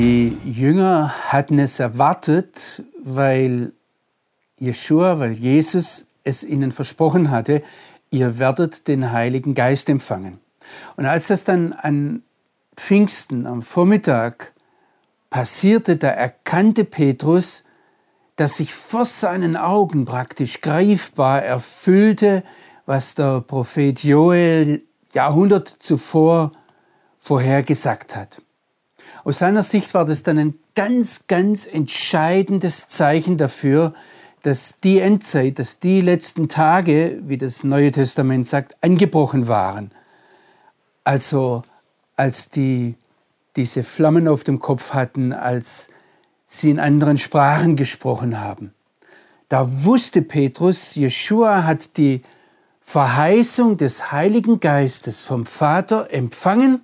Die Jünger hatten es erwartet, weil Jeshua, weil Jesus es ihnen versprochen hatte, ihr werdet den Heiligen Geist empfangen. Und als das dann an Pfingsten am Vormittag passierte, da erkannte Petrus, dass sich vor seinen Augen praktisch greifbar erfüllte, was der Prophet Joel Jahrhundert zuvor vorhergesagt hat. Aus seiner Sicht war das dann ein ganz, ganz entscheidendes Zeichen dafür, dass die Endzeit, dass die letzten Tage, wie das Neue Testament sagt, angebrochen waren. Also als die diese Flammen auf dem Kopf hatten, als sie in anderen Sprachen gesprochen haben. Da wusste Petrus, Jeshua hat die Verheißung des Heiligen Geistes vom Vater empfangen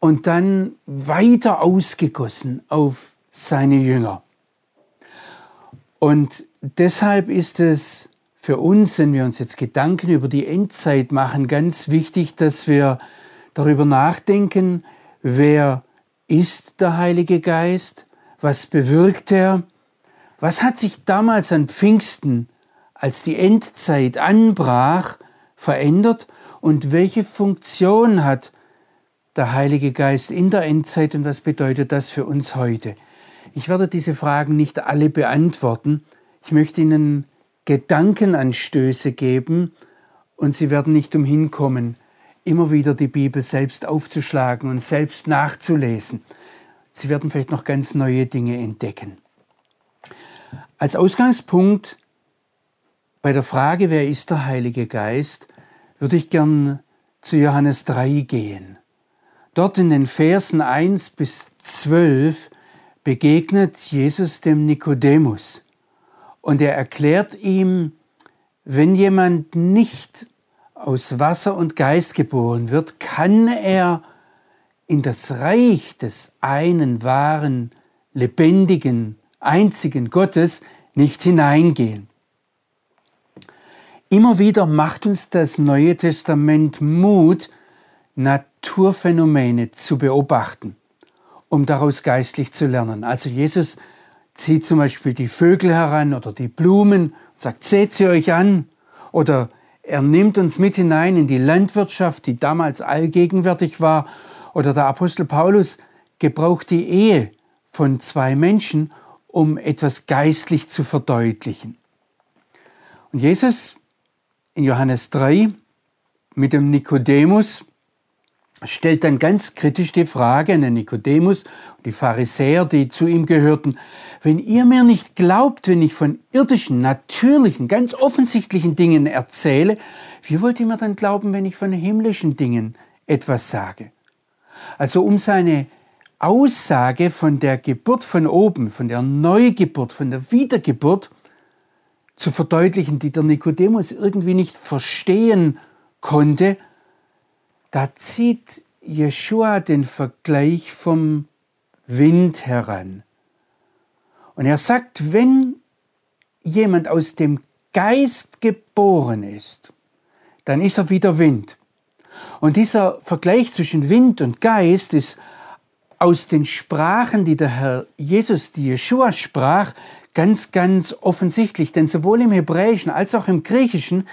und dann weiter ausgegossen auf seine Jünger. Und deshalb ist es für uns, wenn wir uns jetzt Gedanken über die Endzeit machen, ganz wichtig, dass wir darüber nachdenken, wer ist der Heilige Geist, was bewirkt er, was hat sich damals an Pfingsten, als die Endzeit anbrach, verändert? Und welche Funktion hat der Heilige Geist in der Endzeit und was bedeutet das für uns heute? Ich werde diese Fragen nicht alle beantworten. Ich möchte Ihnen Gedankenanstöße geben und Sie werden nicht umhin kommen, immer wieder die Bibel selbst aufzuschlagen und selbst nachzulesen. Sie werden vielleicht noch ganz neue Dinge entdecken. Als Ausgangspunkt bei der Frage, wer ist der Heilige Geist, würde ich gern zu Johannes 3 gehen. Dort in den Versen 1 bis 12 begegnet Jesus dem Nikodemus und er erklärt ihm, wenn jemand nicht aus Wasser und Geist geboren wird, kann er in das Reich des einen wahren, lebendigen, einzigen Gottes nicht hineingehen. Immer wieder macht uns das Neue Testament Mut, Naturphänomene zu beobachten, um daraus geistlich zu lernen. Also Jesus zieht zum Beispiel die Vögel heran oder die Blumen und sagt, seht sie euch an. Oder er nimmt uns mit hinein in die Landwirtschaft, die damals allgegenwärtig war. Oder der Apostel Paulus gebraucht die Ehe von zwei Menschen, um etwas geistlich zu verdeutlichen. Und Jesus in Johannes 3 mit dem Nikodemus stellt dann ganz kritisch die Frage an den Nikodemus und die Pharisäer, die zu ihm gehörten, wenn ihr mir nicht glaubt, wenn ich von irdischen, natürlichen, ganz offensichtlichen Dingen erzähle, wie wollt ihr mir dann glauben, wenn ich von himmlischen Dingen etwas sage? Also um seine Aussage von der Geburt von oben, von der Neugeburt, von der Wiedergeburt zu verdeutlichen, die der Nikodemus irgendwie nicht verstehen konnte, da zieht Jeshua den Vergleich vom Wind heran. Und er sagt, wenn jemand aus dem Geist geboren ist, dann ist er wieder Wind. Und dieser Vergleich zwischen Wind und Geist ist aus den Sprachen, die der Herr Jesus, die Jeshua sprach, ganz, ganz offensichtlich. Denn sowohl im Hebräischen als auch im Griechischen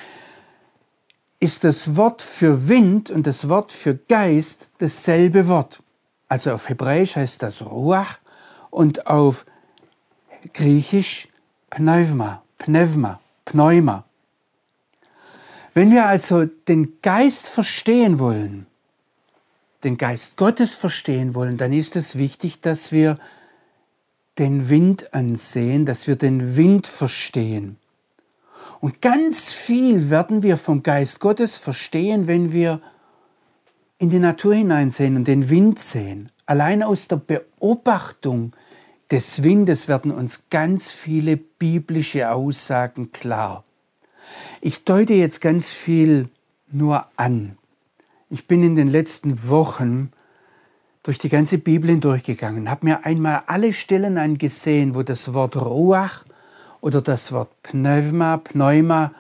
ist das Wort für Wind und das Wort für Geist dasselbe Wort. Also auf Hebräisch heißt das Ruach und auf Griechisch Pneuma, Pneuma, Pneuma. Wenn wir also den Geist verstehen wollen, den Geist Gottes verstehen wollen, dann ist es wichtig, dass wir den Wind ansehen, dass wir den Wind verstehen. Und ganz viel werden wir vom Geist Gottes verstehen, wenn wir in die Natur hineinsehen und den Wind sehen. Allein aus der Beobachtung des Windes werden uns ganz viele biblische Aussagen klar. Ich deute jetzt ganz viel nur an. Ich bin in den letzten Wochen durch die ganze Bibel hindurchgegangen, habe mir einmal alle Stellen angesehen, wo das Wort Ruach oder das Wort Pneuma, Pneuma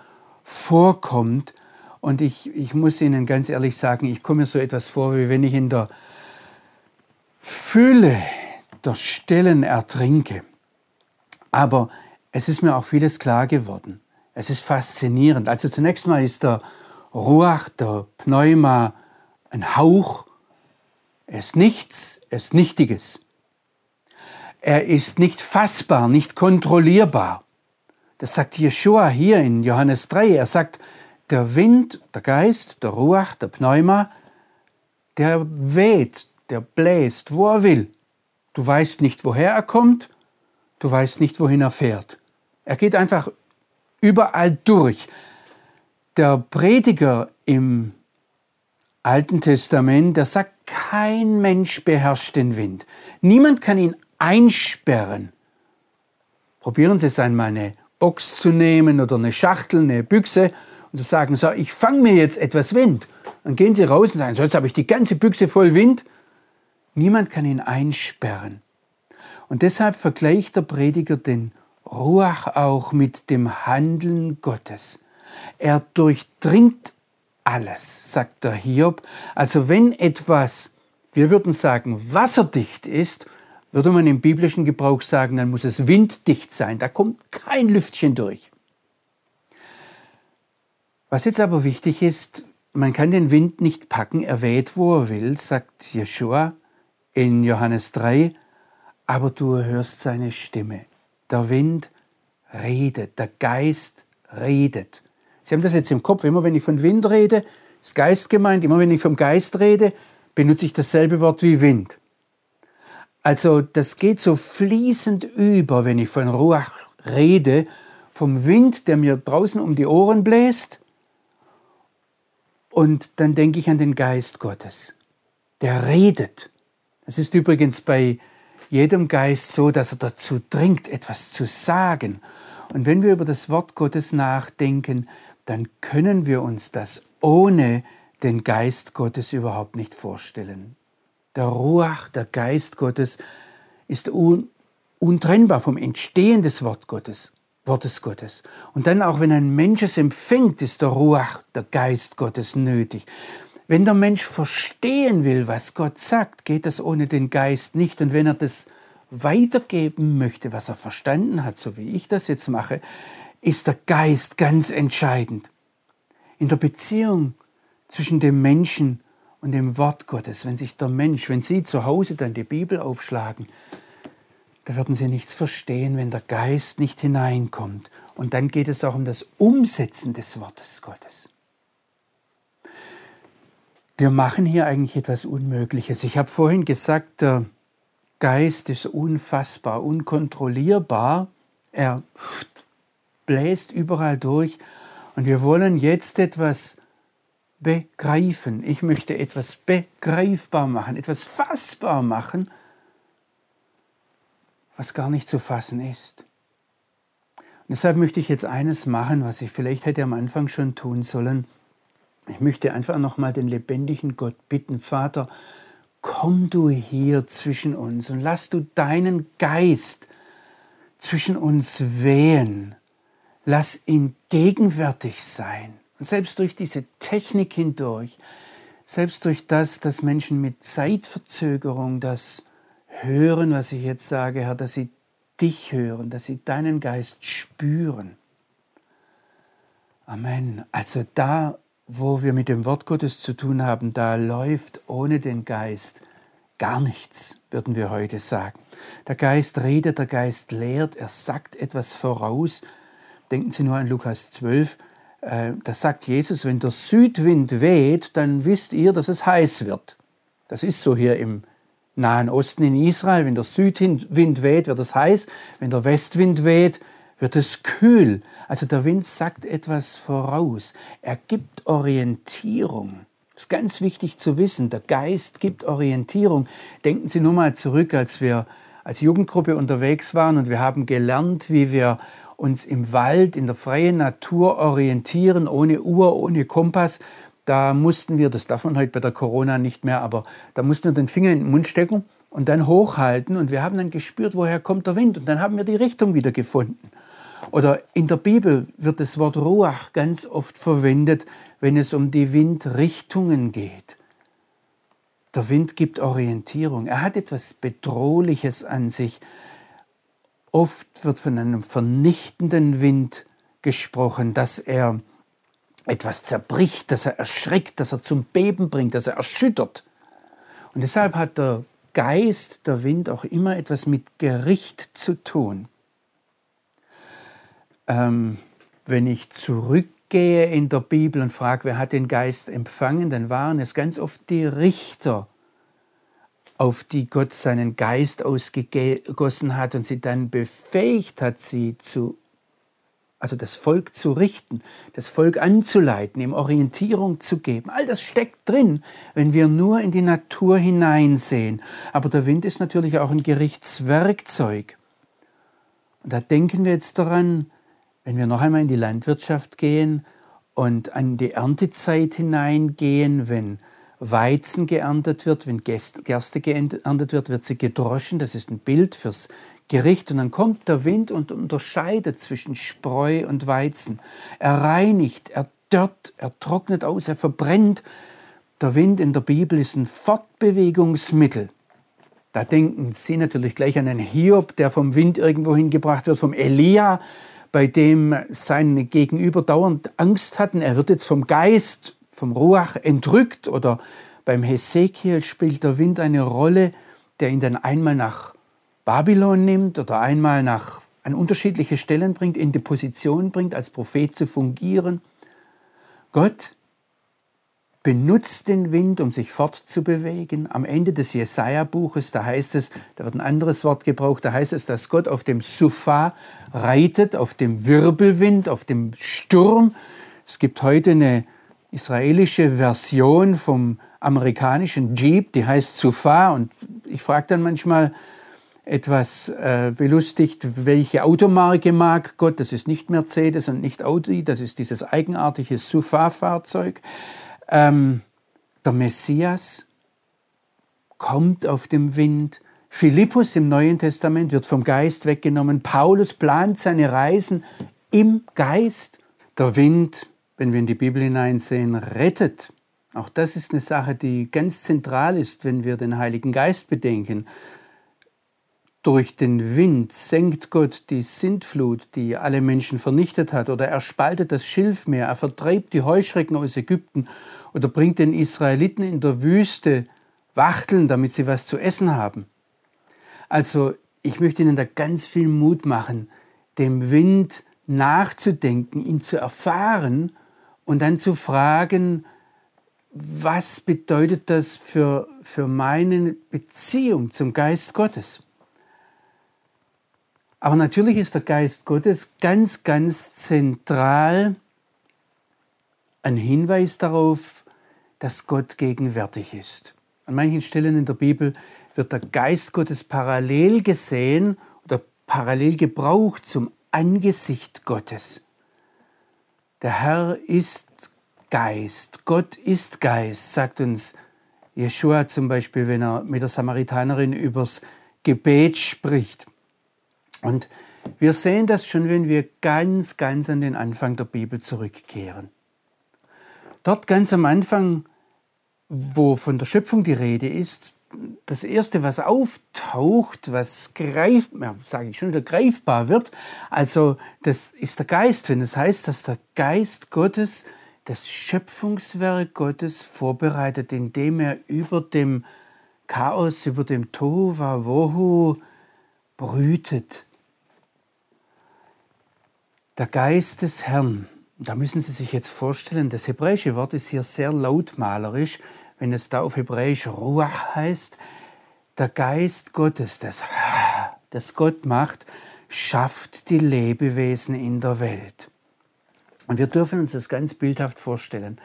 vorkommt. Und ich, ich muss Ihnen ganz ehrlich sagen, ich komme mir so etwas vor, wie wenn ich in der Fülle der Stellen ertrinke. Aber es ist mir auch vieles klar geworden. Es ist faszinierend. Also zunächst mal ist der Ruach, der Pneuma, ein Hauch. Er ist nichts, er ist Nichtiges. Er ist nicht fassbar, nicht kontrollierbar. Das sagt Jeshua hier in Johannes 3. Er sagt, der Wind, der Geist, der Ruach, der Pneuma, der weht, der bläst, wo er will. Du weißt nicht, woher er kommt, du weißt nicht, wohin er fährt. Er geht einfach überall durch. Der Prediger im Alten Testament, der sagt, kein Mensch beherrscht den Wind. Niemand kann ihn einsperren. Probieren Sie es einmal, eine Box zu nehmen oder eine Schachtel, eine Büchse und zu sagen, so, ich fange mir jetzt etwas Wind. Dann gehen Sie raus und sagen, so, jetzt habe ich die ganze Büchse voll Wind. Niemand kann ihn einsperren. Und deshalb vergleicht der Prediger den Ruach auch mit dem Handeln Gottes. Er durchdringt alles, sagt der Hiob. Also wenn etwas, wir würden sagen, wasserdicht ist, würde man im biblischen Gebrauch sagen, dann muss es winddicht sein. Da kommt kein Lüftchen durch. Was jetzt aber wichtig ist, man kann den Wind nicht packen, er weht, wo er will, sagt Jeschua in Johannes 3, aber du hörst seine Stimme. Der Wind redet, der Geist redet. Sie haben das jetzt im Kopf, immer wenn ich von Wind rede, ist Geist gemeint, immer wenn ich vom Geist rede, benutze ich dasselbe Wort wie Wind. Also das geht so fließend über, wenn ich von Ruach rede, vom Wind, der mir draußen um die Ohren bläst, und dann denke ich an den Geist Gottes, der redet. Es ist übrigens bei jedem Geist so, dass er dazu dringt, etwas zu sagen. Und wenn wir über das Wort Gottes nachdenken, dann können wir uns das ohne den Geist Gottes überhaupt nicht vorstellen. Der Ruach, der Geist Gottes, ist un untrennbar vom Entstehen des Wort Gottes, Wortes Gottes. Und dann auch wenn ein Mensch es empfängt, ist der Ruach, der Geist Gottes nötig. Wenn der Mensch verstehen will, was Gott sagt, geht das ohne den Geist nicht. Und wenn er das weitergeben möchte, was er verstanden hat, so wie ich das jetzt mache, ist der Geist ganz entscheidend. In der Beziehung zwischen dem Menschen und dem Wort Gottes, wenn sich der Mensch, wenn Sie zu Hause dann die Bibel aufschlagen, da werden Sie nichts verstehen, wenn der Geist nicht hineinkommt. Und dann geht es auch um das Umsetzen des Wortes Gottes. Wir machen hier eigentlich etwas Unmögliches. Ich habe vorhin gesagt, der Geist ist unfassbar, unkontrollierbar. Er bläst überall durch. Und wir wollen jetzt etwas begreifen. Ich möchte etwas begreifbar machen, etwas fassbar machen, was gar nicht zu fassen ist. Und deshalb möchte ich jetzt eines machen, was ich vielleicht hätte am Anfang schon tun sollen. Ich möchte einfach nochmal den lebendigen Gott bitten, Vater, komm du hier zwischen uns und lass du deinen Geist zwischen uns wehen. Lass ihn gegenwärtig sein. Und selbst durch diese Technik hindurch, selbst durch das, dass Menschen mit Zeitverzögerung das hören, was ich jetzt sage, Herr, dass sie dich hören, dass sie deinen Geist spüren. Amen. Also da wo wir mit dem Wort Gottes zu tun haben, da läuft ohne den Geist gar nichts, würden wir heute sagen. Der Geist redet, der Geist lehrt, er sagt etwas voraus. Denken Sie nur an Lukas 12, äh, da sagt Jesus, wenn der Südwind weht, dann wisst ihr, dass es heiß wird. Das ist so hier im Nahen Osten in Israel. Wenn der Südwind weht, wird es heiß. Wenn der Westwind weht, wird es kühl. Also der Wind sagt etwas voraus. Er gibt Orientierung. Das ist ganz wichtig zu wissen. Der Geist gibt Orientierung. Denken Sie nur mal zurück, als wir als Jugendgruppe unterwegs waren und wir haben gelernt, wie wir uns im Wald, in der freien Natur orientieren, ohne Uhr, ohne Kompass. Da mussten wir, das darf man heute bei der Corona nicht mehr, aber da mussten wir den Finger in den Mund stecken und dann hochhalten und wir haben dann gespürt, woher kommt der Wind und dann haben wir die Richtung wieder gefunden. Oder in der Bibel wird das Wort Ruach ganz oft verwendet, wenn es um die Windrichtungen geht. Der Wind gibt Orientierung. Er hat etwas Bedrohliches an sich. Oft wird von einem vernichtenden Wind gesprochen, dass er etwas zerbricht, dass er erschreckt, dass er zum Beben bringt, dass er erschüttert. Und deshalb hat der Geist, der Wind, auch immer etwas mit Gericht zu tun. Ähm, wenn ich zurückgehe in der Bibel und frage, wer hat den Geist empfangen, dann waren es ganz oft die Richter, auf die Gott seinen Geist ausgegossen hat und sie dann befähigt hat, sie zu, also das Volk zu richten, das Volk anzuleiten, ihm Orientierung zu geben. All das steckt drin, wenn wir nur in die Natur hineinsehen. Aber der Wind ist natürlich auch ein Gerichtswerkzeug. Und da denken wir jetzt daran, wenn wir noch einmal in die Landwirtschaft gehen und an die Erntezeit hineingehen, wenn Weizen geerntet wird, wenn Gerste geerntet wird, wird sie gedroschen. Das ist ein Bild fürs Gericht. Und dann kommt der Wind und unterscheidet zwischen Spreu und Weizen. Er reinigt, er dörrt, er trocknet aus, er verbrennt. Der Wind in der Bibel ist ein Fortbewegungsmittel. Da denken Sie natürlich gleich an einen Hiob, der vom Wind irgendwo hingebracht wird, vom Elia, bei dem seine Gegenüber dauernd Angst hatten. Er wird jetzt vom Geist vom Ruach entrückt oder beim Hesekiel spielt der Wind eine Rolle, der ihn dann einmal nach Babylon nimmt oder einmal nach an unterschiedliche Stellen bringt, in die Position bringt, als Prophet zu fungieren. Gott benutzt den Wind, um sich fortzubewegen. Am Ende des Jesaja-Buches, da heißt es, da wird ein anderes Wort gebraucht, da heißt es, dass Gott auf dem Sufa reitet, auf dem Wirbelwind, auf dem Sturm. Es gibt heute eine israelische Version vom amerikanischen Jeep, die heißt Sufa. Und ich frage dann manchmal etwas äh, belustigt, welche Automarke mag Gott. Das ist nicht Mercedes und nicht Audi, das ist dieses eigenartige Sufa-Fahrzeug. Ähm, der Messias kommt auf dem Wind. Philippus im Neuen Testament wird vom Geist weggenommen. Paulus plant seine Reisen im Geist. Der Wind wenn wir in die Bibel hineinsehen, rettet. Auch das ist eine Sache, die ganz zentral ist, wenn wir den Heiligen Geist bedenken. Durch den Wind senkt Gott die Sintflut, die alle Menschen vernichtet hat, oder er spaltet das Schilfmeer, er vertreibt die Heuschrecken aus Ägypten oder bringt den Israeliten in der Wüste Wachteln, damit sie was zu essen haben. Also ich möchte Ihnen da ganz viel Mut machen, dem Wind nachzudenken, ihn zu erfahren und dann zu fragen, was bedeutet das für, für meine Beziehung zum Geist Gottes? Aber natürlich ist der Geist Gottes ganz, ganz zentral ein Hinweis darauf, dass Gott gegenwärtig ist. An manchen Stellen in der Bibel wird der Geist Gottes parallel gesehen oder parallel gebraucht zum Angesicht Gottes. Der Herr ist Geist, Gott ist Geist, sagt uns Jeshua zum Beispiel, wenn er mit der Samaritanerin übers Gebet spricht. Und wir sehen das schon, wenn wir ganz, ganz an den Anfang der Bibel zurückkehren. Dort ganz am Anfang, wo von der Schöpfung die Rede ist, das Erste, was auftaucht, was greif, ja, sage ich schon wieder, greifbar wird, also das ist der Geist, wenn es das heißt, dass der Geist Gottes das Schöpfungswerk Gottes vorbereitet, indem er über dem Chaos, über dem Tova Wohu brütet. Der Geist des Herrn, da müssen Sie sich jetzt vorstellen, das hebräische Wort ist hier sehr lautmalerisch, wenn es da auf Hebräisch Ruach heißt, der Geist Gottes, das, das Gott macht, schafft die Lebewesen in der Welt. Und wir dürfen uns das ganz bildhaft vorstellen.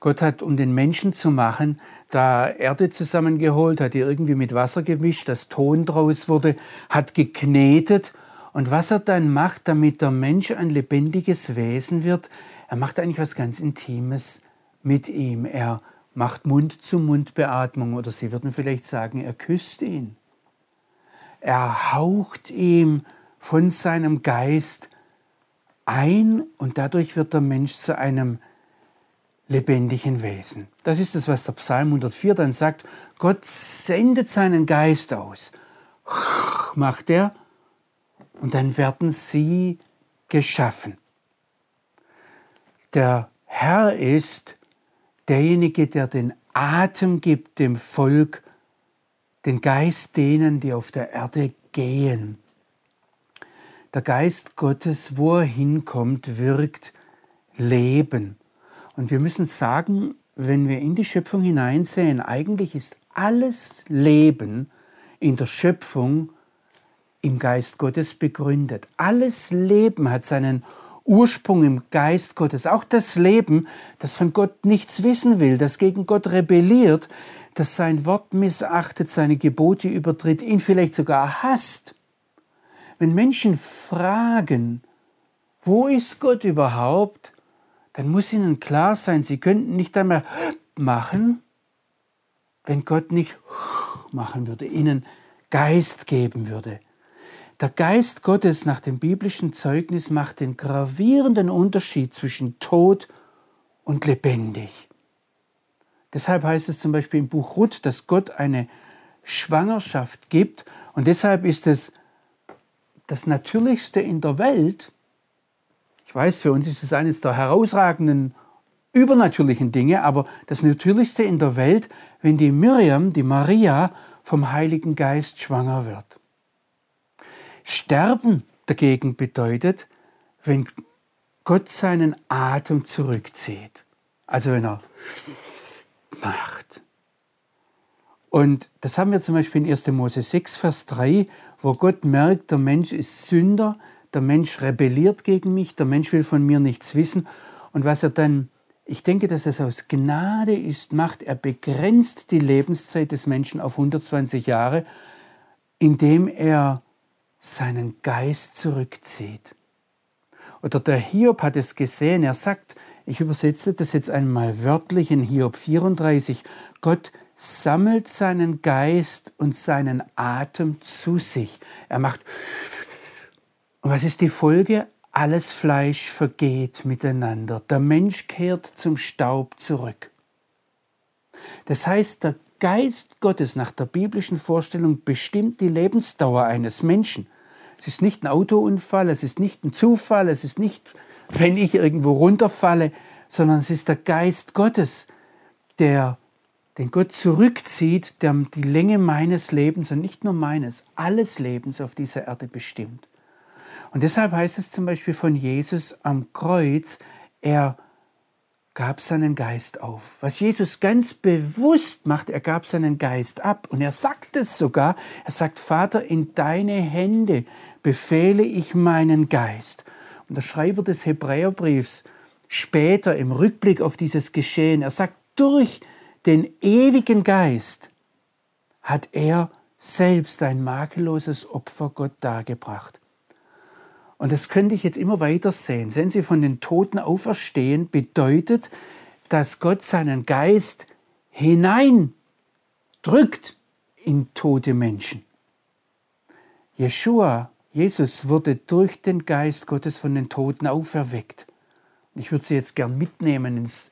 Gott hat, um den Menschen zu machen, da Erde zusammengeholt, hat die irgendwie mit Wasser gemischt, dass Ton draus wurde, hat geknetet. Und was er dann macht, damit der Mensch ein lebendiges Wesen wird, er macht eigentlich was ganz Intimes mit ihm. Er macht Mund-zu-Mund-Beatmung oder Sie würden vielleicht sagen, er küsst ihn. Er haucht ihm von seinem Geist ein und dadurch wird der Mensch zu einem lebendigen Wesen. Das ist es, was der Psalm 104 dann sagt. Gott sendet seinen Geist aus. Macht er. Und dann werden sie geschaffen. Der Herr ist derjenige, der den Atem gibt dem Volk, den Geist denen, die auf der Erde gehen. Der Geist Gottes, wo er hinkommt, wirkt Leben. Und wir müssen sagen, wenn wir in die Schöpfung hineinsehen, eigentlich ist alles Leben in der Schöpfung im Geist Gottes begründet. Alles Leben hat seinen Ursprung im Geist Gottes. Auch das Leben, das von Gott nichts wissen will, das gegen Gott rebelliert, das sein Wort missachtet, seine Gebote übertritt, ihn vielleicht sogar hasst. Wenn Menschen fragen, wo ist Gott überhaupt, dann muss ihnen klar sein, sie könnten nicht einmal machen, wenn Gott nicht machen würde, ihnen Geist geben würde. Der Geist Gottes nach dem biblischen Zeugnis macht den gravierenden Unterschied zwischen tot und lebendig. Deshalb heißt es zum Beispiel im Buch Ruth, dass Gott eine Schwangerschaft gibt und deshalb ist es das Natürlichste in der Welt, ich weiß, für uns ist es eines der herausragenden übernatürlichen Dinge, aber das Natürlichste in der Welt, wenn die Miriam, die Maria, vom Heiligen Geist schwanger wird. Sterben dagegen bedeutet, wenn Gott seinen Atem zurückzieht. Also wenn er macht. Und das haben wir zum Beispiel in 1. Mose 6, Vers 3, wo Gott merkt, der Mensch ist Sünder, der Mensch rebelliert gegen mich, der Mensch will von mir nichts wissen. Und was er dann, ich denke, dass es aus Gnade ist, macht, er begrenzt die Lebenszeit des Menschen auf 120 Jahre, indem er seinen Geist zurückzieht. Oder der Hiob hat es gesehen, er sagt, ich übersetze das jetzt einmal wörtlich in Hiob 34, Gott sammelt seinen Geist und seinen Atem zu sich. Er macht und was ist die Folge? Alles Fleisch vergeht miteinander. Der Mensch kehrt zum Staub zurück. Das heißt, der Geist Gottes nach der biblischen Vorstellung bestimmt die Lebensdauer eines Menschen. Es ist nicht ein Autounfall, es ist nicht ein Zufall, es ist nicht, wenn ich irgendwo runterfalle, sondern es ist der Geist Gottes, der den Gott zurückzieht, der die Länge meines Lebens und nicht nur meines, alles Lebens auf dieser Erde bestimmt. Und deshalb heißt es zum Beispiel von Jesus am Kreuz, er gab seinen Geist auf. Was Jesus ganz bewusst macht, er gab seinen Geist ab. Und er sagt es sogar, er sagt, Vater, in deine Hände befehle ich meinen Geist. Und der Schreiber des Hebräerbriefs später im Rückblick auf dieses Geschehen, er sagt, durch den ewigen Geist hat er selbst ein makelloses Opfer Gott dargebracht. Und das könnte ich jetzt immer weiter sehen. Sehen Sie, von den Toten auferstehen bedeutet, dass Gott seinen Geist hineindrückt in tote Menschen. Jeshua, Jesus, wurde durch den Geist Gottes von den Toten auferweckt. Ich würde Sie jetzt gern mitnehmen ins,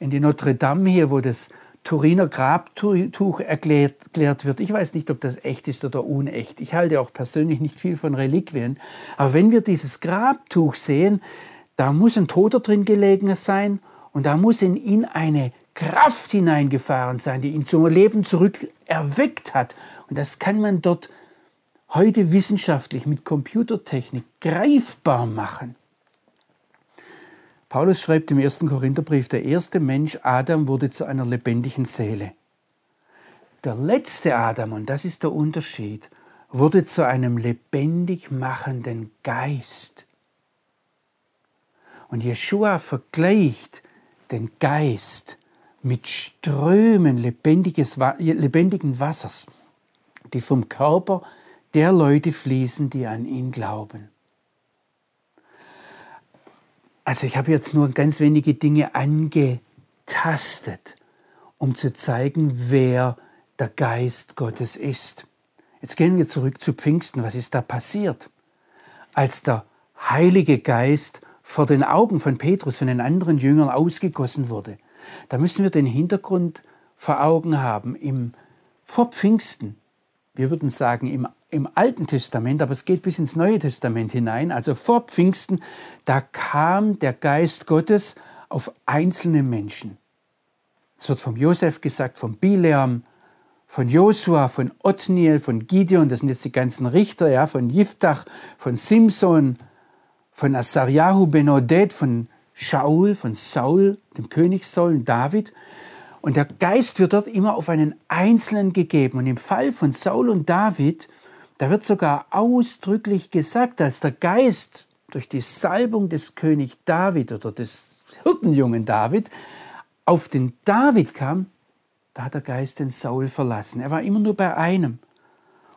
in die Notre Dame hier, wo das Turiner Grabtuch erklärt, erklärt wird. Ich weiß nicht, ob das echt ist oder unecht. Ich halte auch persönlich nicht viel von Reliquien. Aber wenn wir dieses Grabtuch sehen, da muss ein Toter drin gelegen sein und da muss in ihn eine Kraft hineingefahren sein, die ihn zum Leben zurück erweckt hat. Und das kann man dort heute wissenschaftlich mit Computertechnik greifbar machen. Paulus schreibt im ersten Korintherbrief, der erste Mensch, Adam, wurde zu einer lebendigen Seele. Der letzte Adam, und das ist der Unterschied, wurde zu einem lebendig machenden Geist. Und Jeshua vergleicht den Geist mit Strömen lebendigen Wassers, die vom Körper der Leute fließen, die an ihn glauben. Also ich habe jetzt nur ganz wenige Dinge angetastet, um zu zeigen, wer der Geist Gottes ist. Jetzt gehen wir zurück zu Pfingsten. Was ist da passiert? Als der Heilige Geist vor den Augen von Petrus und den anderen Jüngern ausgegossen wurde, Da müssen wir den Hintergrund vor Augen haben. Im, vor Pfingsten, wir würden sagen im, im Alten Testament, aber es geht bis ins Neue Testament hinein, also vor Pfingsten, da kam der Geist Gottes auf einzelne Menschen. Es wird vom Josef gesagt, vom Bileam, von Josua, von Othniel, von Gideon, das sind jetzt die ganzen Richter, ja, von Jiftach, von Simson, von Asariahu ben Oded, von Shaul, von Saul, dem König Saul und David. Und der Geist wird dort immer auf einen Einzelnen gegeben. Und im Fall von Saul und David, da wird sogar ausdrücklich gesagt, als der Geist durch die Salbung des König David oder des Hirtenjungen David auf den David kam, da hat der Geist den Saul verlassen. Er war immer nur bei einem.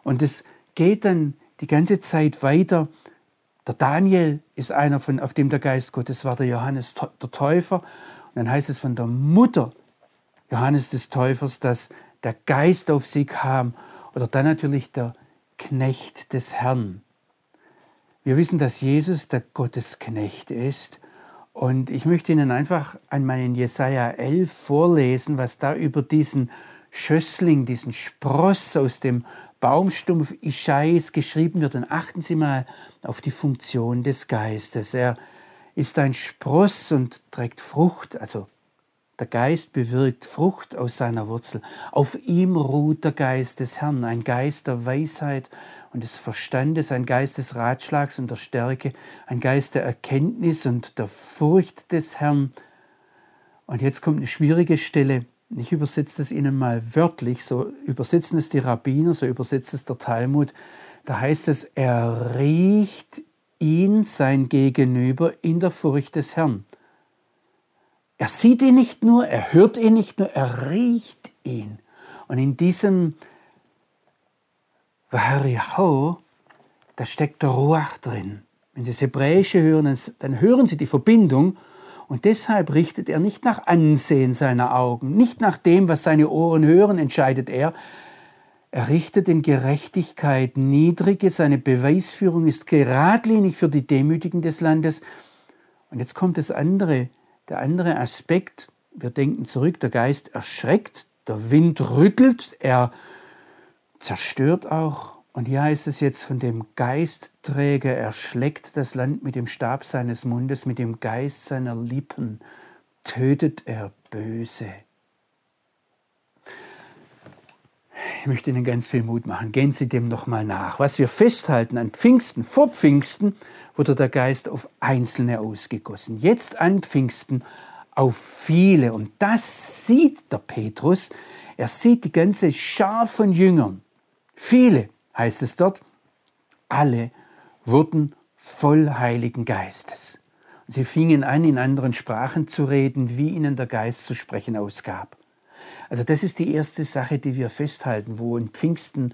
Und es geht dann die ganze Zeit weiter. Der Daniel ist einer, von, auf dem der Geist Gottes war, der Johannes der Täufer. Und dann heißt es von der Mutter Johannes des Täufers, dass der Geist auf sie kam. Oder dann natürlich der Knecht des Herrn. Wir wissen, dass Jesus der Gottesknecht ist und ich möchte Ihnen einfach an meinen Jesaja 11 vorlesen, was da über diesen Schössling, diesen Spross aus dem Baumstumpf Ischais geschrieben wird. Und achten Sie mal auf die Funktion des Geistes. Er ist ein Spross und trägt Frucht, also der Geist bewirkt Frucht aus seiner Wurzel. Auf ihm ruht der Geist des Herrn, ein Geist der Weisheit und des Verstandes, ein Geist des Ratschlags und der Stärke, ein Geist der Erkenntnis und der Furcht des Herrn. Und jetzt kommt eine schwierige Stelle. Ich übersetze das Ihnen mal wörtlich, so übersetzen es die Rabbiner, so übersetzt es der Talmud. Da heißt es, er riecht ihn, sein Gegenüber, in der Furcht des Herrn. Er sieht ihn nicht nur, er hört ihn nicht nur, er riecht ihn. Und in diesem Vahariho, da steckt der Ruach drin. Wenn Sie das Hebräische hören, dann hören Sie die Verbindung. Und deshalb richtet er nicht nach Ansehen seiner Augen, nicht nach dem, was seine Ohren hören, entscheidet er. Er richtet in Gerechtigkeit Niedrige, seine Beweisführung ist geradlinig für die Demütigen des Landes. Und jetzt kommt das andere, der andere Aspekt. Wir denken zurück, der Geist erschreckt, der Wind rüttelt, er zerstört auch. Und hier heißt es jetzt von dem Geistträger, er schlägt das Land mit dem Stab seines Mundes, mit dem Geist seiner Lippen tötet er Böse. Ich möchte Ihnen ganz viel Mut machen. Gehen Sie dem nochmal nach. Was wir festhalten an Pfingsten, vor Pfingsten wurde der Geist auf Einzelne ausgegossen. Jetzt an Pfingsten auf viele. Und das sieht der Petrus. Er sieht die ganze Schar von Jüngern. Viele, heißt es dort, alle wurden voll Heiligen Geistes. Sie fingen an, in anderen Sprachen zu reden, wie ihnen der Geist zu sprechen ausgab. Also das ist die erste Sache, die wir festhalten, wo in Pfingsten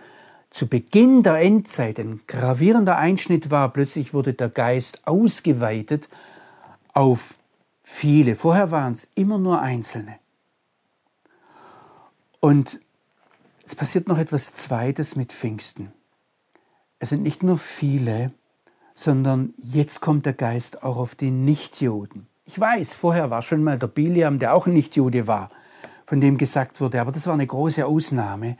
zu Beginn der Endzeit ein gravierender Einschnitt war. Plötzlich wurde der Geist ausgeweitet auf viele. Vorher waren es immer nur Einzelne. Und es passiert noch etwas Zweites mit Pfingsten. Es sind nicht nur viele, sondern jetzt kommt der Geist auch auf die Nichtjuden. Ich weiß, vorher war schon mal der Biliam, der auch ein Nichtjude war, von dem gesagt wurde, aber das war eine große Ausnahme.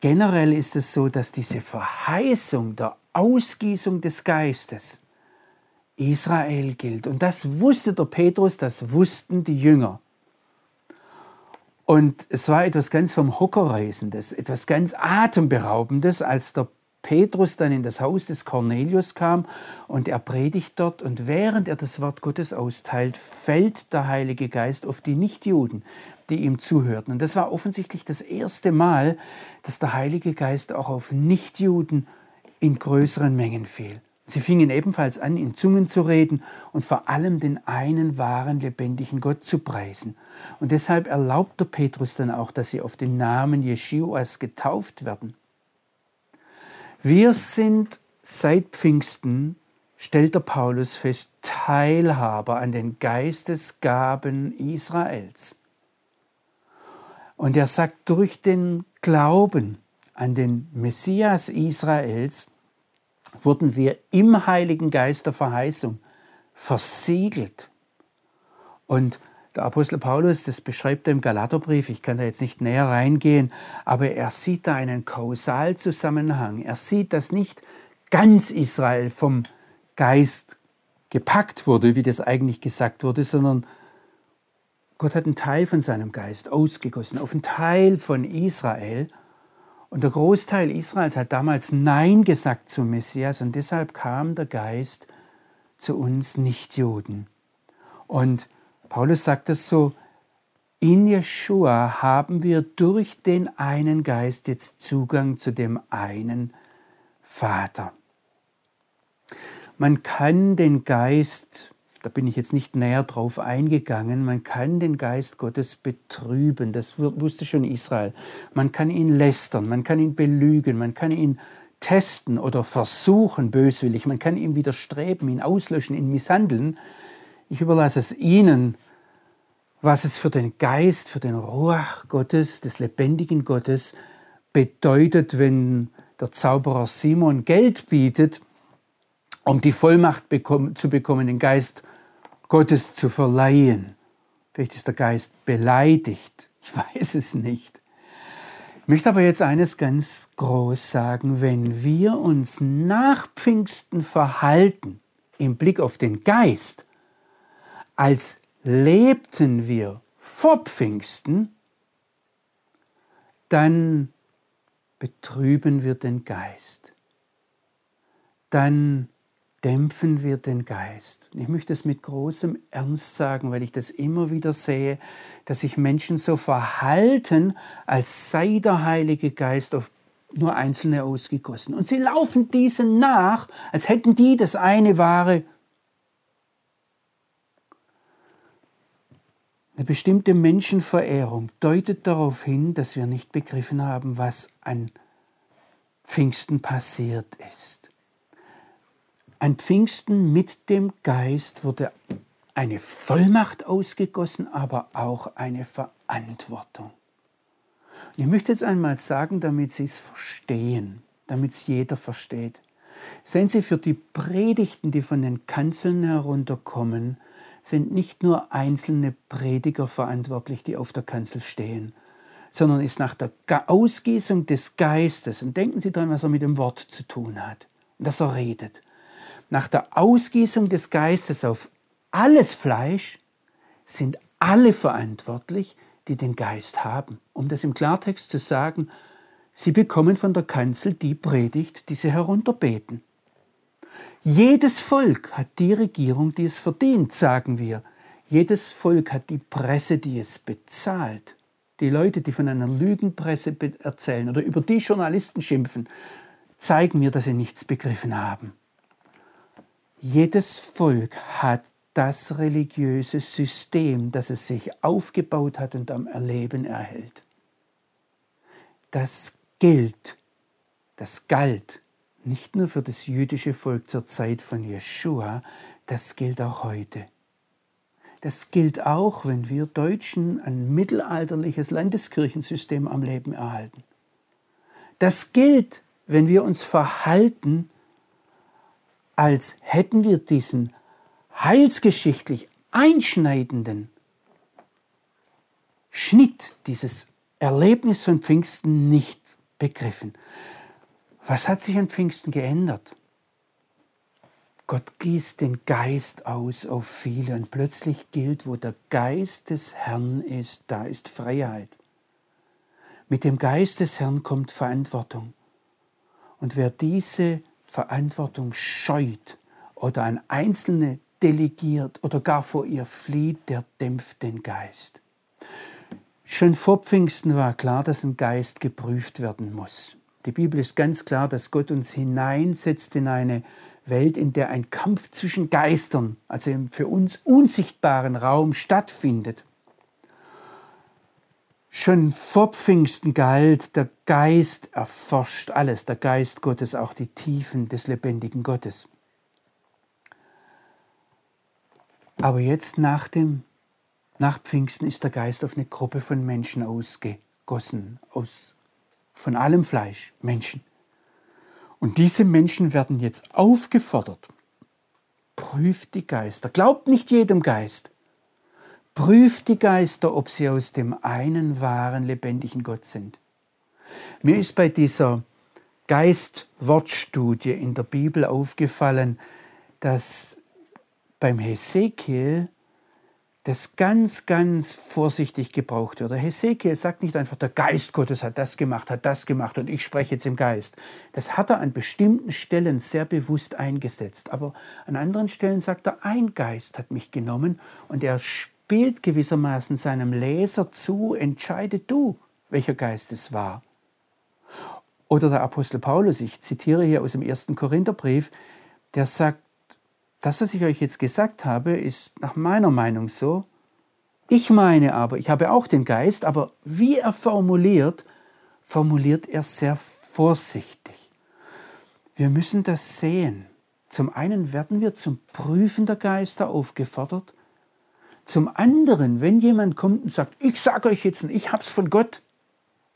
Generell ist es so, dass diese Verheißung der Ausgießung des Geistes Israel gilt. Und das wusste der Petrus, das wussten die Jünger. Und es war etwas ganz vom Hocker reißendes, etwas ganz atemberaubendes, als der Petrus dann in das Haus des Cornelius kam und er predigt dort und während er das Wort Gottes austeilt, fällt der Heilige Geist auf die Nichtjuden, die ihm zuhörten. Und das war offensichtlich das erste Mal, dass der Heilige Geist auch auf Nichtjuden in größeren Mengen fiel. Sie fingen ebenfalls an, in Zungen zu reden und vor allem den einen wahren, lebendigen Gott zu preisen. Und deshalb erlaubte Petrus dann auch, dass sie auf den Namen Jeschuas getauft werden. Wir sind seit Pfingsten, stellt der Paulus fest, Teilhaber an den Geistesgaben Israels. Und er sagt, durch den Glauben an den Messias Israels wurden wir im Heiligen Geist der Verheißung versiegelt. Und Der Apostel Paulus, das beschreibt er im Galaterbrief, ich kann da jetzt nicht näher reingehen, aber er sieht da einen Kausalzusammenhang. Er sieht, dass nicht ganz Israel vom Geist gepackt wurde, wie das eigentlich gesagt wurde, sondern Gott hat einen Teil von seinem Geist ausgegossen auf einen Teil von Israel. Und der Großteil Israels hat damals Nein gesagt zum Messias und deshalb kam der Geist zu uns Nichtjuden. Und Paulus sagt es so, in Jeshua haben wir durch den einen Geist jetzt Zugang zu dem einen Vater. Man kann den Geist da bin ich jetzt nicht näher drauf eingegangen, man kann den Geist Gottes betrüben, das wusste schon Israel. Man kann ihn lästern, man kann ihn belügen, man kann ihn testen oder versuchen böswillig, man kann ihm widerstreben, ihn auslöschen, ihn misshandeln. Ich überlasse es Ihnen, was es für den Geist, für den Ruach Gottes, des lebendigen Gottes bedeutet, wenn der Zauberer Simon Geld bietet, um die Vollmacht zu bekommen, den Geist Gottes zu verleihen. Vielleicht ist der Geist beleidigt. Ich weiß es nicht. Ich möchte aber jetzt eines ganz groß sagen. Wenn wir uns nach Pfingsten verhalten, im Blick auf den Geist, als lebten wir vor Pfingsten, dann betrüben wir den Geist. Dann dämpfen wir den Geist. Ich möchte es mit großem Ernst sagen, weil ich das immer wieder sehe, dass sich Menschen so verhalten, als sei der Heilige Geist auf nur Einzelne ausgegossen. Und sie laufen diesen nach, als hätten die das eine wahre. Eine bestimmte Menschenverehrung deutet darauf hin, dass wir nicht begriffen haben, was an Pfingsten passiert ist. An Pfingsten mit dem Geist wurde eine Vollmacht ausgegossen, aber auch eine Verantwortung. Ich möchte jetzt einmal sagen, damit Sie es verstehen, damit es jeder versteht. Sehen Sie, für die Predigten, die von den Kanzeln herunterkommen, sind nicht nur einzelne Prediger verantwortlich, die auf der Kanzel stehen, sondern ist nach der Ausgießung des Geistes, und denken Sie daran, was er mit dem Wort zu tun hat, dass er redet, nach der Ausgießung des Geistes auf alles Fleisch sind alle verantwortlich, die den Geist haben. Um das im Klartext zu sagen, sie bekommen von der Kanzel die Predigt, die sie herunterbeten. Jedes Volk hat die Regierung, die es verdient, sagen wir. Jedes Volk hat die Presse, die es bezahlt. Die Leute, die von einer Lügenpresse erzählen oder über die Journalisten schimpfen, zeigen mir, dass sie nichts begriffen haben. Jedes Volk hat das religiöse System, das es sich aufgebaut hat und am Erleben erhält. Das gilt, das galt nicht nur für das jüdische Volk zur Zeit von Jeschua, das gilt auch heute. Das gilt auch, wenn wir Deutschen ein mittelalterliches Landeskirchensystem am Leben erhalten. Das gilt, wenn wir uns verhalten als hätten wir diesen heilsgeschichtlich einschneidenden Schnitt, dieses Erlebnis von Pfingsten nicht begriffen. Was hat sich an Pfingsten geändert? Gott gießt den Geist aus auf viele und plötzlich gilt, wo der Geist des Herrn ist, da ist Freiheit. Mit dem Geist des Herrn kommt Verantwortung. Und wer diese Verantwortung scheut oder an Einzelne delegiert oder gar vor ihr flieht, der dämpft den Geist. Schon vor Pfingsten war klar, dass ein Geist geprüft werden muss. Die Bibel ist ganz klar, dass Gott uns hineinsetzt in eine Welt, in der ein Kampf zwischen Geistern, also im für uns unsichtbaren Raum stattfindet. Schon vor Pfingsten galt, der Geist erforscht alles, der Geist Gottes, auch die Tiefen des lebendigen Gottes. Aber jetzt nach, dem, nach Pfingsten ist der Geist auf eine Gruppe von Menschen ausgegossen, aus, von allem Fleisch, Menschen. Und diese Menschen werden jetzt aufgefordert, prüft die Geister, glaubt nicht jedem Geist, Prüft die Geister, ob sie aus dem einen wahren, lebendigen Gott sind. Mir ist bei dieser Geist-Wortstudie in der Bibel aufgefallen, dass beim Hesekiel das ganz, ganz vorsichtig gebraucht wird. Der Hesekiel sagt nicht einfach, der Geist Gottes hat das gemacht, hat das gemacht und ich spreche jetzt im Geist. Das hat er an bestimmten Stellen sehr bewusst eingesetzt. Aber an anderen Stellen sagt er, ein Geist hat mich genommen und er spielt gewissermaßen seinem Leser zu, entscheide du, welcher Geist es war. Oder der Apostel Paulus, ich zitiere hier aus dem ersten Korintherbrief, der sagt, das, was ich euch jetzt gesagt habe, ist nach meiner Meinung so. Ich meine aber, ich habe auch den Geist, aber wie er formuliert, formuliert er sehr vorsichtig. Wir müssen das sehen. Zum einen werden wir zum Prüfen der Geister aufgefordert. Zum anderen, wenn jemand kommt und sagt, ich sage euch jetzt, ich habe es von Gott,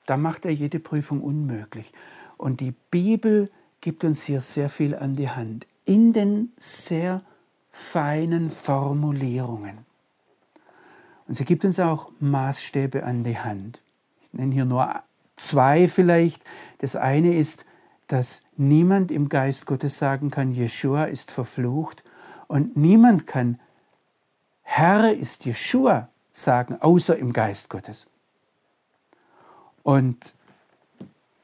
da macht er jede Prüfung unmöglich. Und die Bibel gibt uns hier sehr viel an die Hand in den sehr feinen Formulierungen. Und sie gibt uns auch Maßstäbe an die Hand. Ich nenne hier nur zwei vielleicht. Das eine ist, dass niemand im Geist Gottes sagen kann, Jeshua ist verflucht und niemand kann, Herr ist Jeshua sagen, außer im Geist Gottes. Und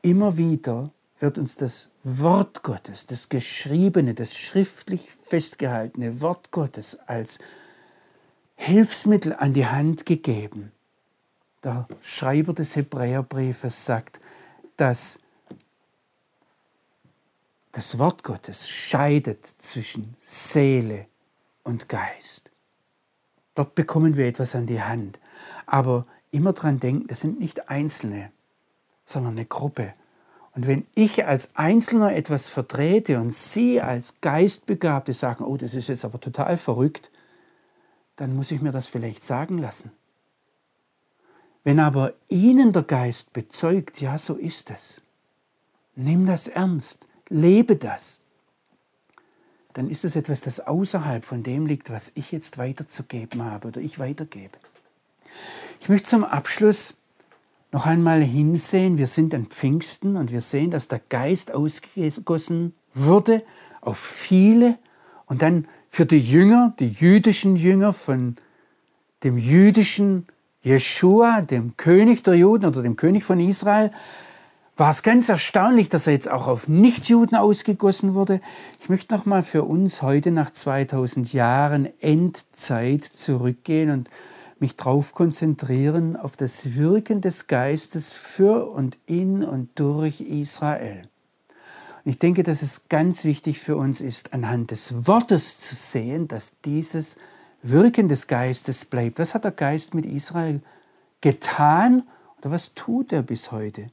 immer wieder wird uns das Wort Gottes, das geschriebene, das schriftlich festgehaltene Wort Gottes als Hilfsmittel an die Hand gegeben. Der Schreiber des Hebräerbriefes sagt, dass das Wort Gottes scheidet zwischen Seele und Geist. Dort bekommen wir etwas an die Hand. Aber immer dran denken, das sind nicht Einzelne, sondern eine Gruppe. Und wenn ich als Einzelner etwas vertrete und Sie als Geistbegabte sagen, oh, das ist jetzt aber total verrückt, dann muss ich mir das vielleicht sagen lassen. Wenn aber Ihnen der Geist bezeugt, ja, so ist es, nimm das ernst, lebe das, dann ist es etwas, das außerhalb von dem liegt, was ich jetzt weiterzugeben habe oder ich weitergebe. Ich möchte zum Abschluss noch einmal hinsehen, wir sind an Pfingsten und wir sehen, dass der Geist ausgegossen wurde auf viele und dann für die Jünger, die jüdischen Jünger von dem jüdischen Jeshua, dem König der Juden oder dem König von Israel, war es ganz erstaunlich, dass er jetzt auch auf Nichtjuden ausgegossen wurde. Ich möchte noch mal für uns heute nach 2000 Jahren Endzeit zurückgehen und mich darauf konzentrieren, auf das Wirken des Geistes für und in und durch Israel. Und ich denke, dass es ganz wichtig für uns ist, anhand des Wortes zu sehen, dass dieses Wirken des Geistes bleibt. Was hat der Geist mit Israel getan oder was tut er bis heute?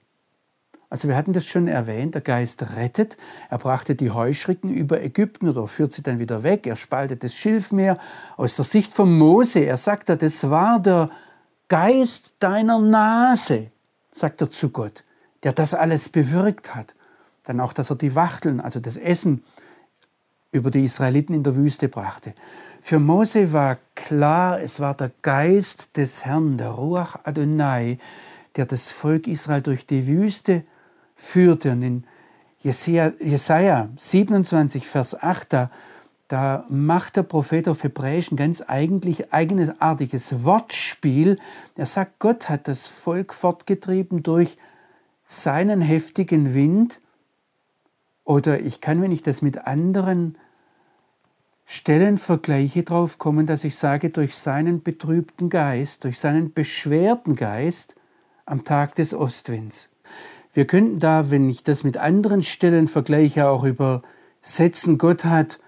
Also wir hatten das schon erwähnt, der Geist rettet. Er brachte die Heuschrecken über Ägypten oder führt sie dann wieder weg. Er spaltet das Schilfmeer. Aus der Sicht von Mose, er sagt, das war der Geist deiner Nase, sagt er zu Gott, der das alles bewirkt hat. Dann auch, dass er die Wachteln, also das Essen, über die Israeliten in der Wüste brachte. Für Mose war klar, es war der Geist des Herrn, der Ruach Adonai, der das Volk Israel durch die Wüste führte. Und in Jesaja 27, Vers 8, da, da macht der Prophet auf Hebräisch ein ganz eigentlich eigenartiges Wortspiel. Er sagt, Gott hat das Volk fortgetrieben durch seinen heftigen Wind. Oder ich kann, wenn ich das mit anderen Stellen vergleiche, drauf kommen, dass ich sage, durch seinen betrübten Geist, durch seinen beschwerten Geist am Tag des Ostwinds. Wir könnten da, wenn ich das mit anderen Stellen vergleiche, auch übersetzen, Gott hat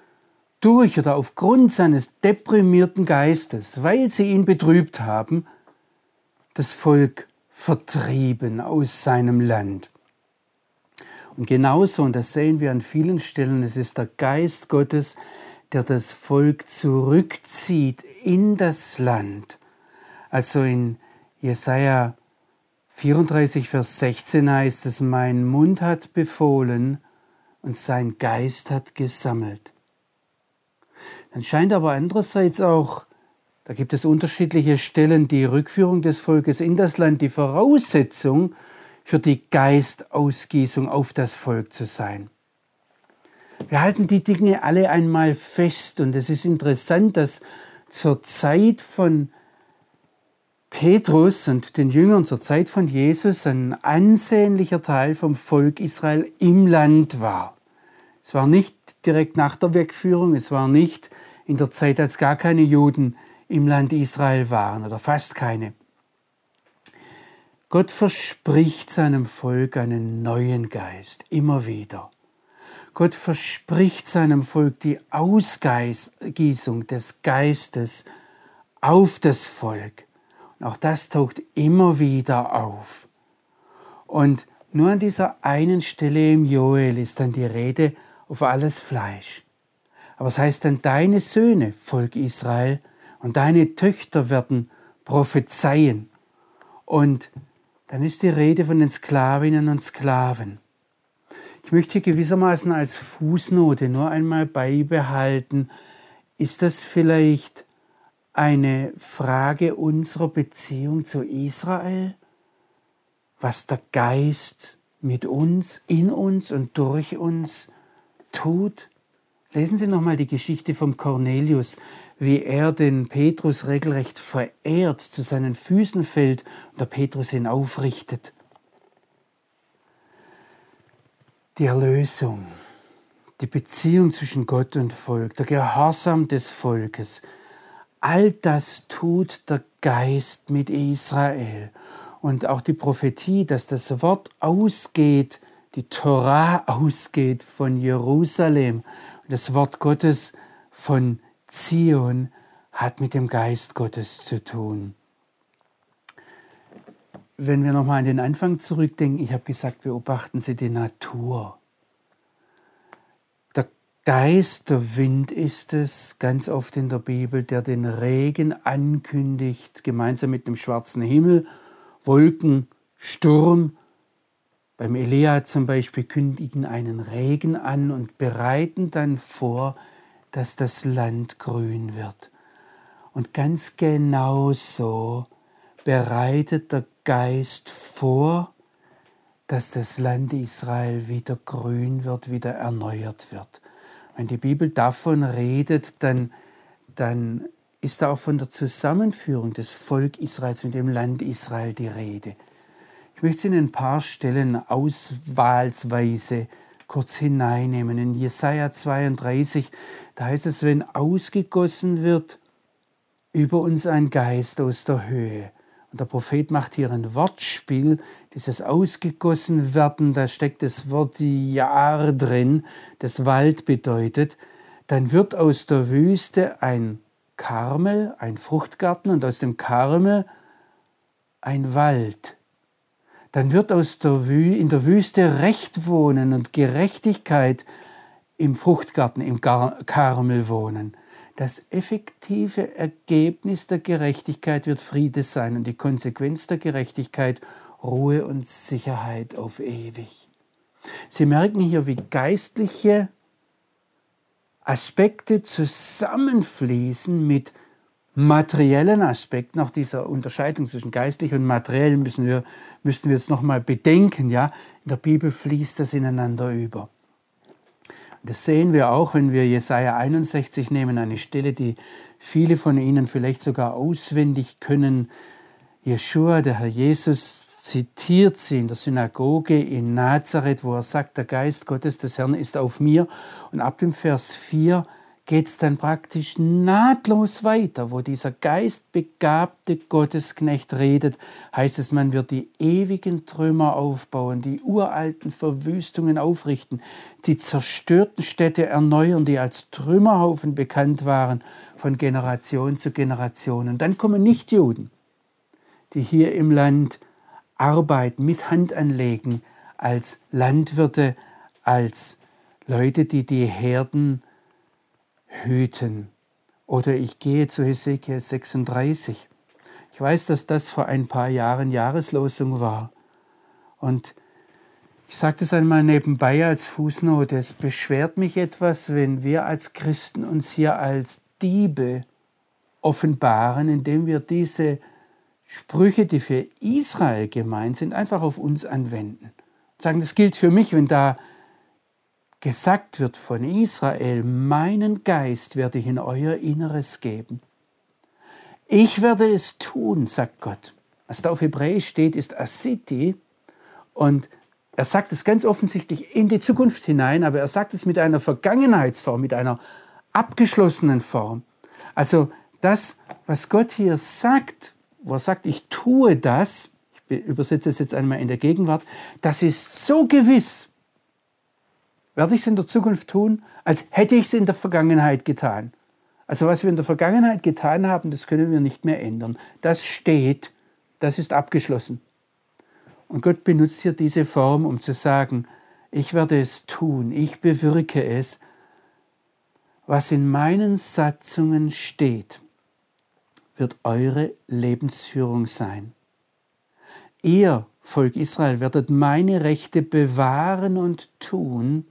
durch oder aufgrund seines deprimierten Geistes, weil sie ihn betrübt haben, das Volk vertrieben aus seinem Land. Und genauso, und das sehen wir an vielen Stellen, es ist der Geist Gottes, der das Volk zurückzieht in das Land. Also in Jesaja 34, Vers 16 heißt es, mein Mund hat befohlen und sein Geist hat gesammelt. Dann scheint aber andererseits auch Da gibt es unterschiedliche Stellen, die Rückführung des Volkes in das Land, die Voraussetzung für die Geistausgießung auf das Volk zu sein. Wir halten die Dinge alle einmal fest und es ist interessant, dass zur Zeit von Petrus und den Jüngern zur Zeit von Jesus ein ansehnlicher Teil vom Volk Israel im Land war. Es war nicht direkt nach der Wegführung, es war nicht in der Zeit, als gar keine Juden im Land Israel waren oder fast keine. Gott verspricht seinem Volk einen neuen Geist, immer wieder. Gott verspricht seinem Volk die Ausgießung des Geistes auf das Volk. Auch das taucht immer wieder auf. Und nur an dieser einen Stelle im Joel ist dann die Rede auf alles Fleisch. Aber es heißt dann, deine Söhne, Volk Israel, und deine Töchter werden prophezeien. Und dann ist die Rede von den Sklavinnen und Sklaven. Ich möchte gewissermaßen als Fußnote nur einmal beibehalten, ist das vielleicht eine Frage unserer Beziehung zu Israel? Was der Geist mit uns, in uns und durch uns tut? Lesen Sie nochmal die Geschichte vom Cornelius, wie er den Petrus regelrecht verehrt, zu seinen Füßen fällt und der Petrus ihn aufrichtet. Die Erlösung, die Beziehung zwischen Gott und Volk, der Gehorsam des Volkes, all das tut der Geist mit Israel. Und auch die Prophetie, dass das Wort ausgeht, die Torah ausgeht von Jerusalem und das Wort Gottes von Zion hat mit dem Geist Gottes zu tun. Wenn wir nochmal an den Anfang zurückdenken, ich habe gesagt, beobachten Sie die Natur. Geist, der Wind ist es, ganz oft in der Bibel, der den Regen ankündigt, gemeinsam mit dem schwarzen Himmel, Wolken, Sturm. Beim Elia zum Beispiel kündigen einen Regen an und bereiten dann vor, dass das Land grün wird. Und ganz genau so bereitet der Geist vor, dass das Land Israel wieder grün wird, wieder erneuert wird. Wenn die Bibel davon redet, dann, dann ist da auch von der Zusammenführung des Volk Israels mit dem Land Israel die Rede. Ich möchte Ihnen ein paar Stellen auswahlsweise kurz hineinnehmen. In Jesaja 32, da heißt es, wenn ausgegossen wird über uns ein Geist aus der Höhe. Und der Prophet macht hier ein Wortspiel, dieses ausgegossen werden, da steckt das Wort Jahr drin, das Wald bedeutet. Dann wird aus der Wüste ein Karmel, ein Fruchtgarten und aus dem Karmel ein Wald dann wird aus der Wü in der Wüste Recht wohnen und Gerechtigkeit im Fruchtgarten, im Karmel wohnen. Das effektive Ergebnis der Gerechtigkeit wird Friede sein und die Konsequenz der Gerechtigkeit Ruhe und Sicherheit auf ewig. Sie merken hier, wie geistliche Aspekte zusammenfließen mit materiellen Aspekt, nach dieser Unterscheidung zwischen geistlich und materiell müssen wir, müssten wir jetzt nochmal bedenken, ja. In der Bibel fließt das ineinander über. Das sehen wir auch, wenn wir Jesaja 61 nehmen, eine Stelle, die viele von Ihnen vielleicht sogar auswendig können. Jeshua, der Herr Jesus, zitiert sie in der Synagoge in Nazareth, wo er sagt, der Geist Gottes des Herrn ist auf mir. Und ab dem Vers 4 geht es dann praktisch nahtlos weiter, wo dieser geistbegabte Gottesknecht redet, heißt es, man wird die ewigen Trümmer aufbauen, die uralten Verwüstungen aufrichten, die zerstörten Städte erneuern, die als Trümmerhaufen bekannt waren von Generation zu Generation. Und dann kommen Nichtjuden, die hier im Land arbeiten, mit Hand anlegen, als Landwirte, als Leute, die die Herden hüten. Oder ich gehe zu Hesekiel 36. Ich weiß, dass das vor ein paar Jahren Jahreslosung war. Und ich sage das einmal nebenbei als Fußnote. Es beschwert mich etwas, wenn wir als Christen uns hier als Diebe offenbaren, indem wir diese Sprüche, die für Israel gemeint sind, einfach auf uns anwenden. Sagen, das gilt für mich, wenn da gesagt wird von Israel, meinen Geist werde ich in euer Inneres geben. Ich werde es tun, sagt Gott. Was da auf Hebräisch steht, ist Asiti. Und er sagt es ganz offensichtlich in die Zukunft hinein, aber er sagt es mit einer Vergangenheitsform, mit einer abgeschlossenen Form. Also das, was Gott hier sagt, wo er sagt, ich tue das, ich übersetze es jetzt einmal in der Gegenwart, das ist so gewiss. Werde ich es in der Zukunft tun, als hätte ich es in der Vergangenheit getan. Also was wir in der Vergangenheit getan haben, das können wir nicht mehr ändern. Das steht, das ist abgeschlossen. Und Gott benutzt hier diese Form, um zu sagen, ich werde es tun, ich bewirke es, was in meinen Satzungen steht, wird eure Lebensführung sein. Ihr, Volk Israel, werdet meine Rechte bewahren und tun,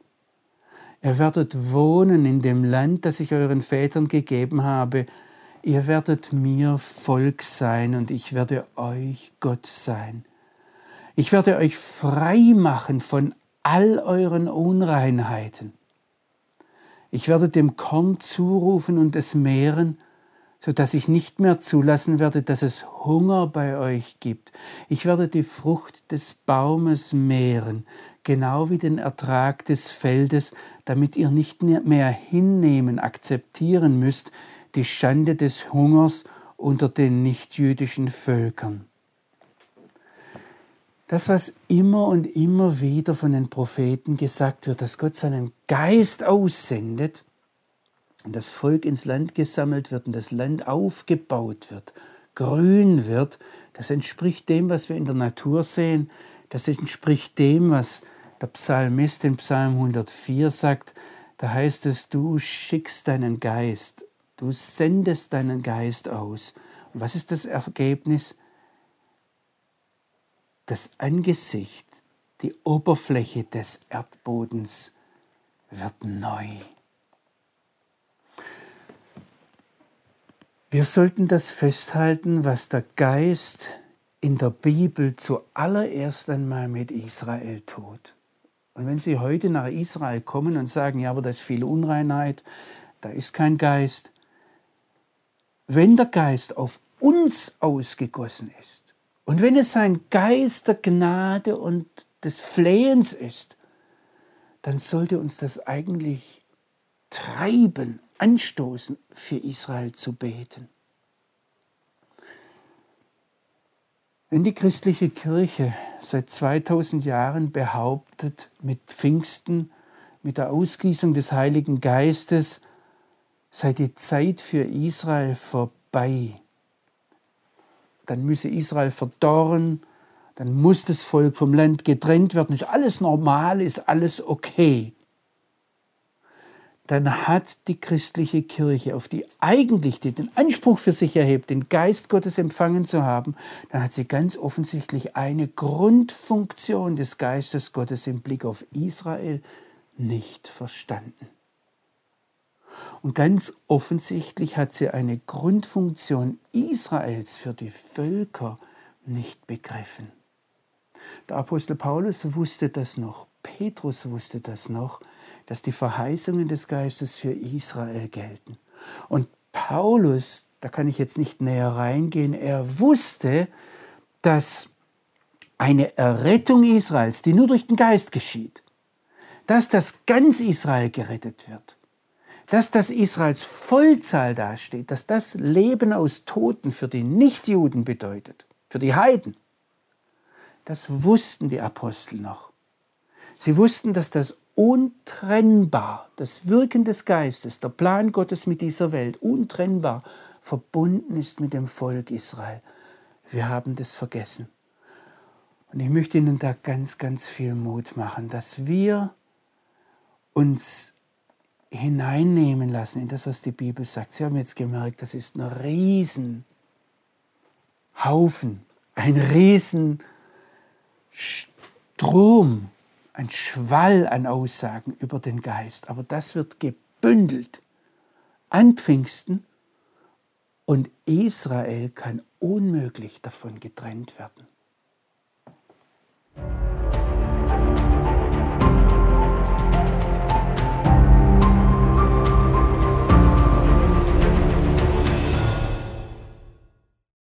Ihr werdet wohnen in dem Land, das ich euren Vätern gegeben habe. Ihr werdet mir Volk sein und ich werde euch Gott sein. Ich werde euch frei machen von all euren Unreinheiten. Ich werde dem Korn zurufen und es mehren, so dass ich nicht mehr zulassen werde, dass es Hunger bei euch gibt. Ich werde die Frucht des Baumes mehren, genau wie den Ertrag des Feldes, damit ihr nicht mehr hinnehmen, akzeptieren müsst, die Schande des Hungers unter den nichtjüdischen Völkern. Das, was immer und immer wieder von den Propheten gesagt wird, dass Gott seinen Geist aussendet und das Volk ins Land gesammelt wird und das Land aufgebaut wird, grün wird, das entspricht dem, was wir in der Natur sehen, das entspricht dem, was der Psalmist in Psalm 104 sagt, da heißt es, du schickst deinen Geist, du sendest deinen Geist aus. Und was ist das Ergebnis? Das Angesicht, die Oberfläche des Erdbodens wird neu. Wir sollten das festhalten, was der Geist in der Bibel zuallererst einmal mit Israel tut. Und wenn Sie heute nach Israel kommen und sagen, ja, aber da ist viel Unreinheit, da ist kein Geist. Wenn der Geist auf uns ausgegossen ist und wenn es ein Geist der Gnade und des Flehens ist, dann sollte uns das eigentlich treiben, anstoßen, für Israel zu beten. Wenn die christliche Kirche seit 2000 Jahren behauptet, mit Pfingsten, mit der Ausgießung des Heiligen Geistes sei die Zeit für Israel vorbei, dann müsse Israel verdorren, dann muss das Volk vom Land getrennt werden, ist alles normal, ist alles okay dann hat die christliche Kirche, auf die eigentlich die den Anspruch für sich erhebt, den Geist Gottes empfangen zu haben, dann hat sie ganz offensichtlich eine Grundfunktion des Geistes Gottes im Blick auf Israel nicht verstanden. Und ganz offensichtlich hat sie eine Grundfunktion Israels für die Völker nicht begriffen. Der Apostel Paulus wusste das noch, Petrus wusste das noch, dass die Verheißungen des Geistes für Israel gelten. Und Paulus, da kann ich jetzt nicht näher reingehen, er wusste, dass eine Errettung Israels, die nur durch den Geist geschieht, dass das ganz Israel gerettet wird, dass das Israels Vollzahl dasteht, dass das Leben aus Toten für die Nichtjuden bedeutet, für die Heiden, das wussten die Apostel noch. Sie wussten, dass das untrennbar, das Wirken des Geistes, der Plan Gottes mit dieser Welt, untrennbar verbunden ist mit dem Volk Israel. Wir haben das vergessen. Und ich möchte Ihnen da ganz, ganz viel Mut machen, dass wir uns hineinnehmen lassen in das, was die Bibel sagt. Sie haben jetzt gemerkt, das ist ein Riesenhaufen, ein Riesenstrom ein Schwall an Aussagen über den Geist, aber das wird gebündelt an Pfingsten Und Israel kann unmöglich davon getrennt werden.